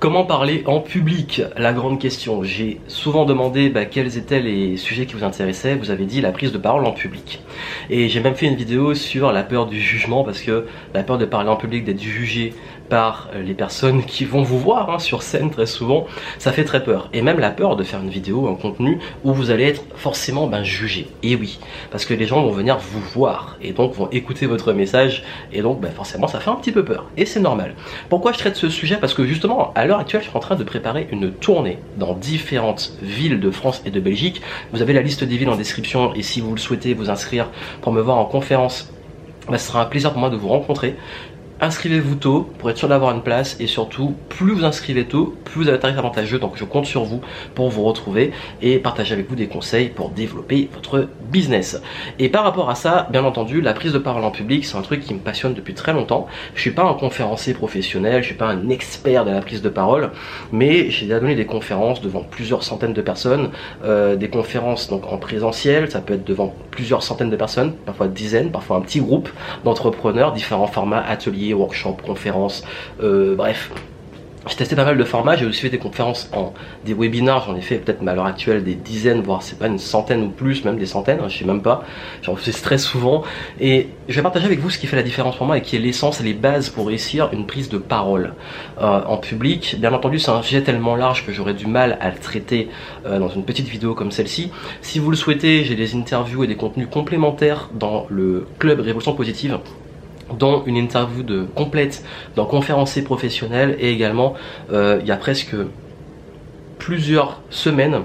Comment parler en public? La grande question. J'ai souvent demandé bah, quels étaient les sujets qui vous intéressaient. Vous avez dit la prise de parole en public. Et j'ai même fait une vidéo sur la peur du jugement parce que la peur de parler en public, d'être jugé par les personnes qui vont vous voir hein, sur scène très souvent, ça fait très peur. Et même la peur de faire une vidéo, un contenu où vous allez être forcément ben, jugé. Et oui, parce que les gens vont venir vous voir et donc vont écouter votre message et donc ben, forcément ça fait un petit peu peur. Et c'est normal. Pourquoi je traite ce sujet? Parce que justement, à l'heure actuelle, je suis en train de préparer une tournée dans différentes villes de France et de Belgique. Vous avez la liste des villes en description et si vous le souhaitez vous inscrire pour me voir en conférence, ben, ce sera un plaisir pour moi de vous rencontrer inscrivez-vous tôt pour être sûr d'avoir une place et surtout plus vous inscrivez tôt plus vous avez un tarif avantageux. Donc je compte sur vous pour vous retrouver et partager avec vous des conseils pour développer votre business. Et par rapport à ça bien entendu la prise de parole en public c'est un truc qui me passionne depuis très longtemps. Je suis pas un conférencier professionnel je suis pas un expert de la prise de parole mais j'ai déjà donné des conférences devant plusieurs centaines de personnes euh, des conférences donc en présentiel ça peut être devant plusieurs centaines de personnes parfois dizaines parfois un petit groupe d'entrepreneurs différents formats ateliers workshops, conférences, euh, bref. J'ai testé pas mal de formats, j'ai aussi fait des conférences en des webinars, j'en ai fait peut-être à l'heure actuelle des dizaines, voire c'est pas une centaine ou plus, même des centaines, hein, je sais même pas, j'en fais très souvent. Et je vais partager avec vous ce qui fait la différence pour moi et qui est l'essence et les bases pour réussir une prise de parole euh, en public. Bien entendu, c'est un sujet tellement large que j'aurais du mal à le traiter euh, dans une petite vidéo comme celle-ci. Si vous le souhaitez, j'ai des interviews et des contenus complémentaires dans le club Révolution Positive dont une interview de complète d'un conférencier professionnel et également euh, il y a presque plusieurs semaines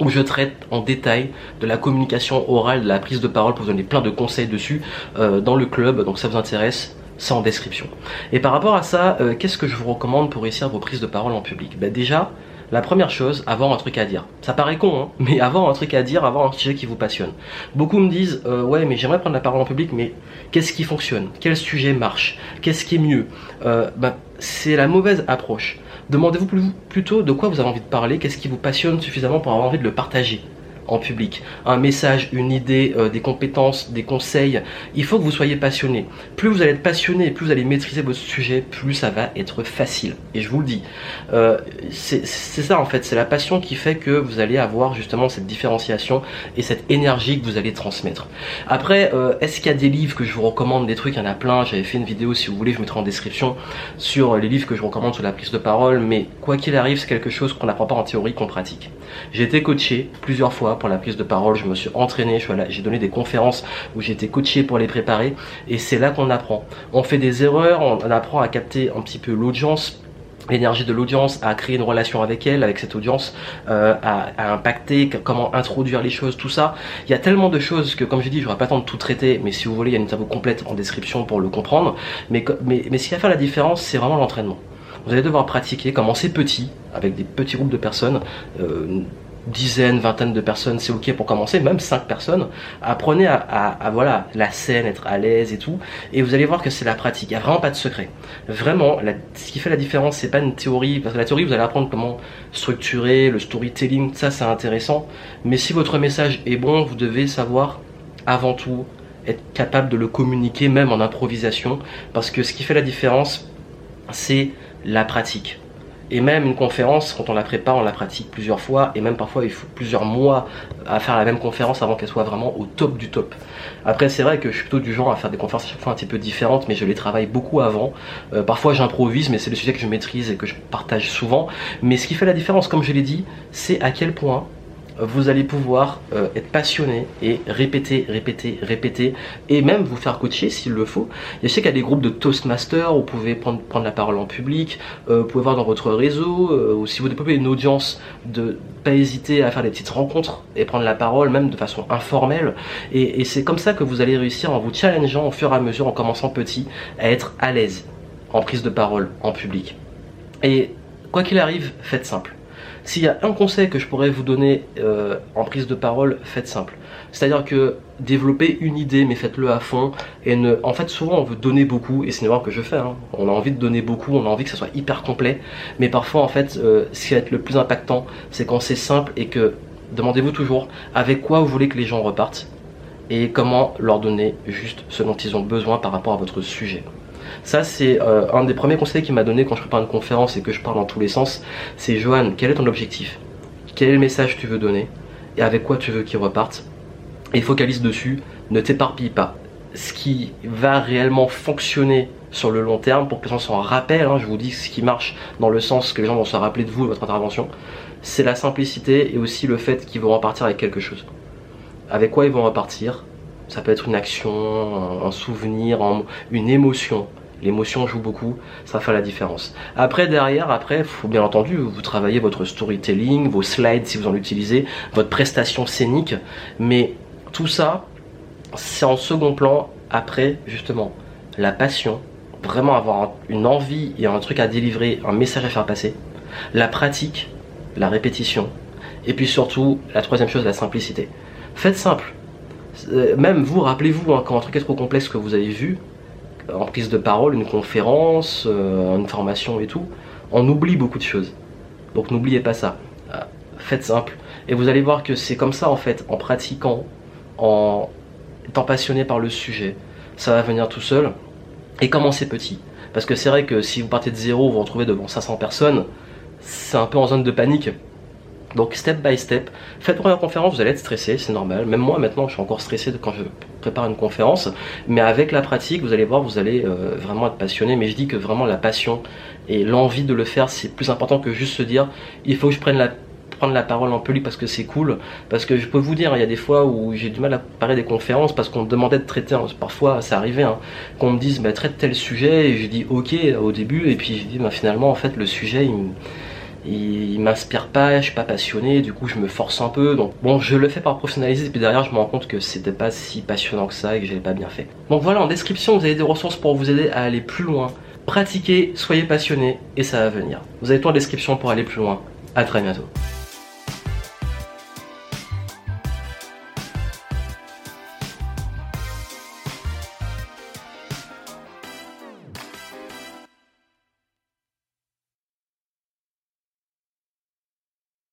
où je traite en détail de la communication orale, de la prise de parole pour vous donner plein de conseils dessus euh, dans le club. Donc ça vous intéresse, c'est en description. Et par rapport à ça, euh, qu'est-ce que je vous recommande pour réussir vos prises de parole en public? Ben Déjà, la première chose, avoir un truc à dire. Ça paraît con, hein, mais avoir un truc à dire, avoir un sujet qui vous passionne. Beaucoup me disent, euh, ouais, mais j'aimerais prendre la parole en public, mais qu'est-ce qui fonctionne? Quel sujet marche? Qu'est-ce qui est mieux? Euh, bah, C'est la mauvaise approche. Demandez-vous plutôt de quoi vous avez envie de parler, qu'est-ce qui vous passionne suffisamment pour avoir envie de le partager? En public, un message, une idée, euh, des compétences, des conseils. Il faut que vous soyez passionné. Plus vous allez être passionné plus vous allez maîtriser votre sujet, plus ça va être facile. Et je vous le dis, euh, c'est ça en fait, c'est la passion qui fait que vous allez avoir justement cette différenciation et cette énergie que vous allez transmettre. Après, euh, est-ce qu'il y a des livres que je vous recommande, des trucs, il y en a plein. J'avais fait une vidéo si vous voulez, je mettrai en description sur les livres que je recommande sur la prise de parole. Mais quoi qu'il arrive, c'est quelque chose qu'on n'apprend pas en théorie, qu'on pratique. J'ai été coaché plusieurs fois pour la prise de parole, je me suis entraîné, j'ai donné des conférences où j'ai été coaché pour les préparer et c'est là qu'on apprend. On fait des erreurs, on apprend à capter un petit peu l'audience, l'énergie de l'audience, à créer une relation avec elle, avec cette audience, euh, à, impacter, comment introduire les choses, tout ça. Il y a tellement de choses que, comme je dis, je n'aurai pas le temps de tout traiter, mais si vous voulez, il y a une interview complète en description pour le comprendre. Mais, mais, mais ce qui va faire la différence, c'est vraiment l'entraînement. Vous allez devoir pratiquer, commencer petit, avec des petits groupes de personnes, euh, dizaines, vingtaines de personnes, c'est ok pour commencer, même cinq personnes. Apprenez à, voilà la scène, être à l'aise et tout, et vous allez voir que c'est la pratique. Il n'y a vraiment pas de secret. Vraiment, ce qui fait la différence, c'est pas une théorie, parce que la théorie, vous allez apprendre comment structurer le storytelling, ça c'est intéressant. Mais si votre message est bon, vous devez savoir avant tout être capable de le communiquer, même en improvisation, parce que ce qui fait la différence, c'est la pratique. Et même une conférence, quand on la prépare, on la pratique plusieurs fois. Et même parfois, il faut plusieurs mois à faire la même conférence avant qu'elle soit vraiment au top du top. Après, c'est vrai que je suis plutôt du genre à faire des conférences à chaque fois un petit peu différentes, mais je les travaille beaucoup avant. Euh, parfois, j'improvise, mais c'est le sujet que je maîtrise et que je partage souvent. Mais ce qui fait la différence, comme je l'ai dit, c'est à quel point vous allez pouvoir euh, être passionné et répéter, répéter, répéter et même vous faire coacher s'il le faut. Je sais qu'il y a des groupes de Toastmasters où vous pouvez prendre, prendre la parole en public, euh, vous pouvez voir dans votre réseau, euh, ou si vous développez une audience, de pas hésiter à faire des petites rencontres et prendre la parole même de façon informelle. Et, et c'est comme ça que vous allez réussir en vous challengeant au fur et à mesure, en commençant petit, à être à l'aise en prise de parole en public. Et quoi qu'il arrive, faites simple s'il y a un conseil que je pourrais vous donner euh, en prise de parole, faites simple. C'est-à-dire que développez une idée, mais faites-le à fond. Et en fait, souvent on veut donner beaucoup, et c'est une que je fais. Hein. On a envie de donner beaucoup, on a envie que ça soit hyper complet. Mais parfois, en fait, euh, ce qui va être le plus impactant, c'est quand c'est simple et que demandez-vous toujours avec quoi vous voulez que les gens repartent et comment leur donner juste ce dont ils ont besoin par rapport à votre sujet. Ça, c'est euh, un des premiers conseils qu'il m'a donné quand je prépare une conférence et que je parle dans tous les sens. C'est Johan, quel est ton objectif? Quel est le message que tu veux donner? Et avec quoi tu veux qu'il reparte? Et focalise dessus, ne t'éparpille pas. Ce qui va réellement fonctionner sur le long terme pour que les gens s'en rappellent, hein, je vous dis ce qui marche dans le sens que les gens vont se rappeler de vous, de votre intervention, c'est la simplicité et aussi le fait qu'ils vont repartir avec quelque chose. Avec quoi ils vont repartir? Ça peut être une action, un souvenir, une émotion. L'émotion joue beaucoup, ça fait la différence. Après, derrière, après, faut bien entendu, vous travaillez votre storytelling, vos slides si vous en utilisez, votre prestation scénique, mais tout ça, c'est en second plan après, justement, la passion, vraiment avoir une envie et un truc à délivrer, un message à faire passer, la pratique, la répétition, et puis surtout, la troisième chose, la simplicité. Faites simple. Euh, même vous, rappelez-vous, hein, quand un truc est trop complexe que vous avez vu, en prise de parole, une conférence, euh, une formation et tout, on oublie beaucoup de choses. Donc n'oubliez pas ça. Euh, faites simple. Et vous allez voir que c'est comme ça en fait, en pratiquant, en étant passionné par le sujet, ça va venir tout seul. Et commencez petit. Parce que c'est vrai que si vous partez de zéro, vous vous retrouvez devant 500 personnes, c'est un peu en zone de panique. Donc step by step, faites première conférence, vous allez être stressé, c'est normal. Même moi maintenant, je suis encore stressé quand je prépare une conférence, mais avec la pratique, vous allez voir, vous allez euh, vraiment être passionné. Mais je dis que vraiment la passion et l'envie de le faire, c'est plus important que juste se dire, il faut que je prenne la prendre la parole en public parce que c'est cool. Parce que je peux vous dire, il y a des fois où j'ai du mal à parler des conférences parce qu'on me demandait de traiter, parfois ça arrivait, hein, qu'on me dise bah, traite tel sujet et je dis ok au début et puis je dis bah, finalement en fait le sujet il il, m'inspire pas, je suis pas passionné, du coup je me force un peu. Donc bon, je le fais par professionnaliser, et puis derrière je me rends compte que c'était pas si passionnant que ça et que j'avais pas bien fait. Donc voilà, en description vous avez des ressources pour vous aider à aller plus loin. Pratiquez, soyez passionné et ça va venir. Vous avez tout en description pour aller plus loin. À très bientôt.